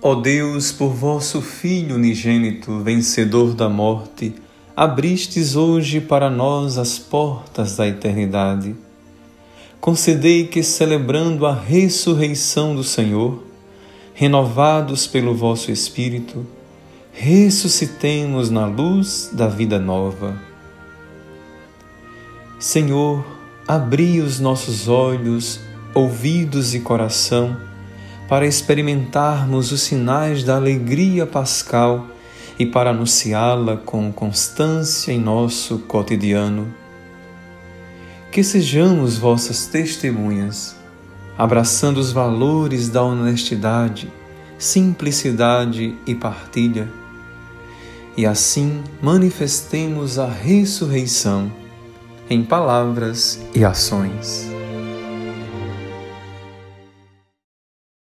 Ó Deus, por vosso Filho unigênito, vencedor da morte, abristes hoje para nós as portas da eternidade. Concedei que, celebrando a ressurreição do Senhor, renovados pelo vosso Espírito, ressuscitemos na luz da vida nova. Senhor, abri os nossos olhos, ouvidos e coração para experimentarmos os sinais da alegria pascal e para anunciá-la com constância em nosso cotidiano. Que sejamos vossas testemunhas, abraçando os valores da honestidade, simplicidade e partilha, e assim manifestemos a ressurreição em palavras e ações.